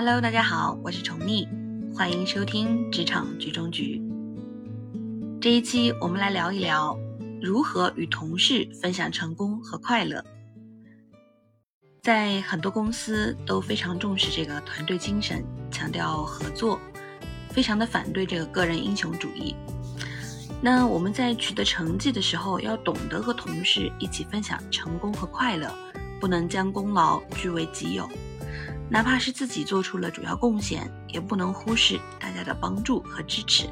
Hello，大家好，我是宠溺，欢迎收听职场局中局。这一期我们来聊一聊如何与同事分享成功和快乐。在很多公司都非常重视这个团队精神，强调合作，非常的反对这个个人英雄主义。那我们在取得成绩的时候，要懂得和同事一起分享成功和快乐，不能将功劳据为己有。哪怕是自己做出了主要贡献，也不能忽视大家的帮助和支持，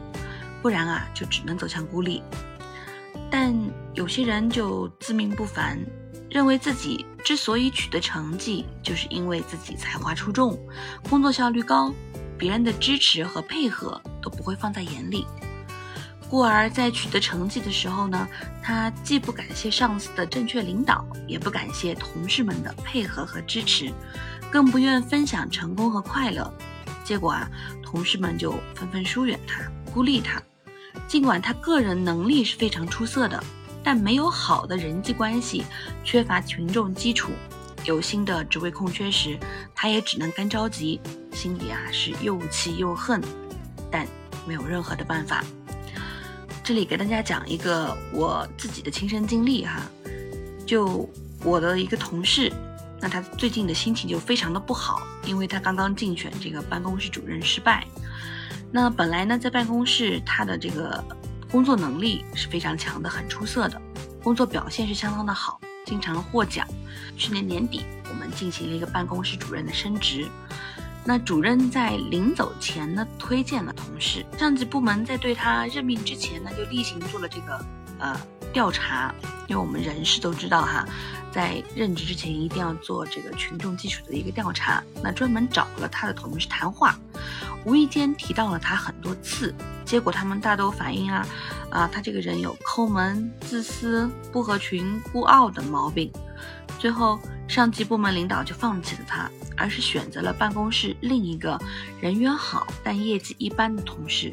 不然啊，就只能走向孤立。但有些人就自命不凡，认为自己之所以取得成绩，就是因为自己才华出众，工作效率高，别人的支持和配合都不会放在眼里。故而，在取得成绩的时候呢，他既不感谢上司的正确领导，也不感谢同事们的配合和支持。更不愿分享成功和快乐，结果啊，同事们就纷纷疏远他，孤立他。尽管他个人能力是非常出色的，但没有好的人际关系，缺乏群众基础，有新的职位空缺时，他也只能干着急，心里啊是又气又恨，但没有任何的办法。这里给大家讲一个我自己的亲身经历哈，就我的一个同事。那他最近的心情就非常的不好，因为他刚刚竞选这个办公室主任失败。那本来呢，在办公室他的这个工作能力是非常强的，很出色的，工作表现是相当的好，经常获奖。去年年底，我们进行了一个办公室主任的升职。那主任在临走前呢，推荐了同事，上级部门在对他任命之前呢，就例行做了这个呃调查，因为我们人事都知道哈。在任职之前一定要做这个群众基础的一个调查，那专门找了他的同事谈话，无意间提到了他很多次，结果他们大都反映啊，啊他这个人有抠门、自私、不合群、孤傲等毛病，最后上级部门领导就放弃了他，而是选择了办公室另一个人缘好但业绩一般的同事，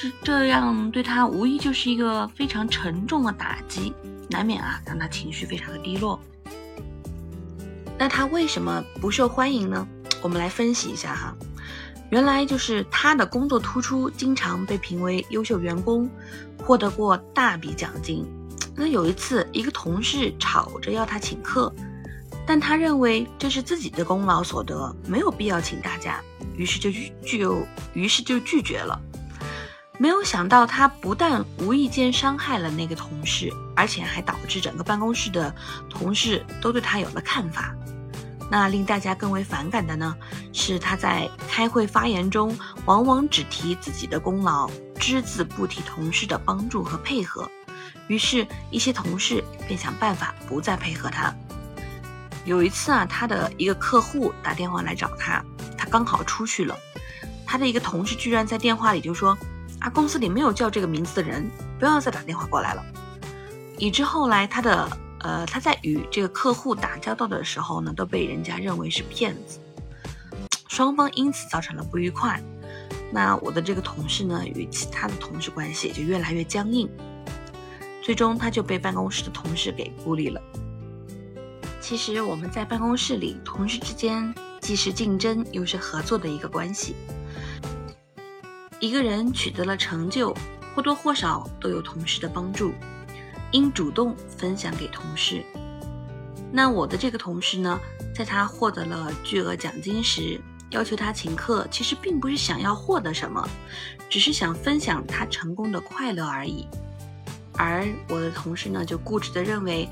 这这样对他无疑就是一个非常沉重的打击。难免啊，让他情绪非常的低落。那他为什么不受欢迎呢？我们来分析一下哈。原来就是他的工作突出，经常被评为优秀员工，获得过大笔奖金。那有一次，一个同事吵着要他请客，但他认为这是自己的功劳所得，没有必要请大家，于是就拒就于是就拒绝了。没有想到，他不但无意间伤害了那个同事，而且还导致整个办公室的同事都对他有了看法。那令大家更为反感的呢，是他在开会发言中，往往只提自己的功劳，只字不提同事的帮助和配合。于是，一些同事便想办法不再配合他。有一次啊，他的一个客户打电话来找他，他刚好出去了，他的一个同事居然在电话里就说。啊，公司里没有叫这个名字的人，不要再打电话过来了。以致后来他的呃，他在与这个客户打交道的时候呢，都被人家认为是骗子，双方因此造成了不愉快。那我的这个同事呢，与其他的同事关系也就越来越僵硬，最终他就被办公室的同事给孤立了。其实我们在办公室里，同事之间既是竞争又是合作的一个关系。一个人取得了成就，或多或少都有同事的帮助，应主动分享给同事。那我的这个同事呢，在他获得了巨额奖金时，要求他请客，其实并不是想要获得什么，只是想分享他成功的快乐而已。而我的同事呢，就固执地认为，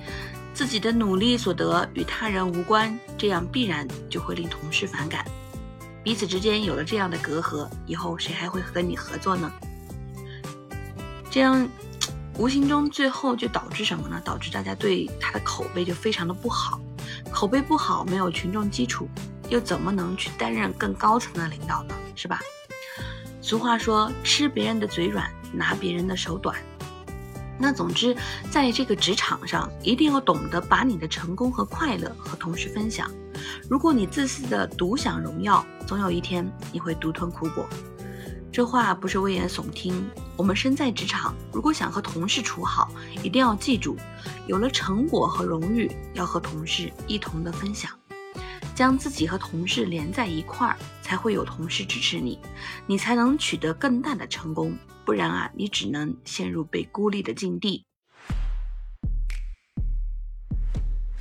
自己的努力所得与他人无关，这样必然就会令同事反感。彼此之间有了这样的隔阂，以后谁还会和你合作呢？这样无形中最后就导致什么呢？导致大家对他的口碑就非常的不好，口碑不好，没有群众基础，又怎么能去担任更高层的领导呢？是吧？俗话说，吃别人的嘴软，拿别人的手短。那总之，在这个职场上，一定要懂得把你的成功和快乐和同事分享。如果你自私的独享荣耀，总有一天你会独吞苦果。这话不是危言耸听。我们身在职场，如果想和同事处好，一定要记住，有了成果和荣誉，要和同事一同的分享。将自己和同事连在一块儿，才会有同事支持你，你才能取得更大的成功。不然啊，你只能陷入被孤立的境地。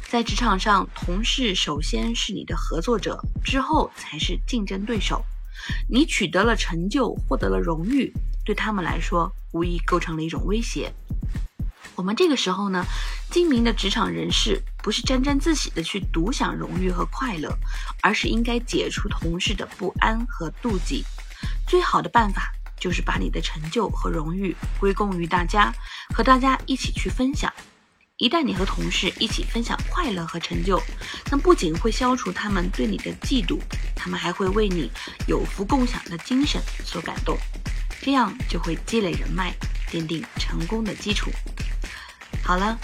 在职场上，同事首先是你的合作者，之后才是竞争对手。你取得了成就，获得了荣誉，对他们来说，无疑构成了一种威胁。我们这个时候呢，精明的职场人士不是沾沾自喜的去独享荣誉和快乐，而是应该解除同事的不安和妒忌。最好的办法就是把你的成就和荣誉归功于大家，和大家一起去分享。一旦你和同事一起分享快乐和成就，那不仅会消除他们对你的嫉妒，他们还会为你有福共享的精神所感动，这样就会积累人脉，奠定成功的基础。好了，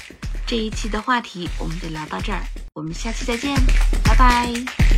这一期的话题我们就聊到这儿，我们下期再见，拜拜。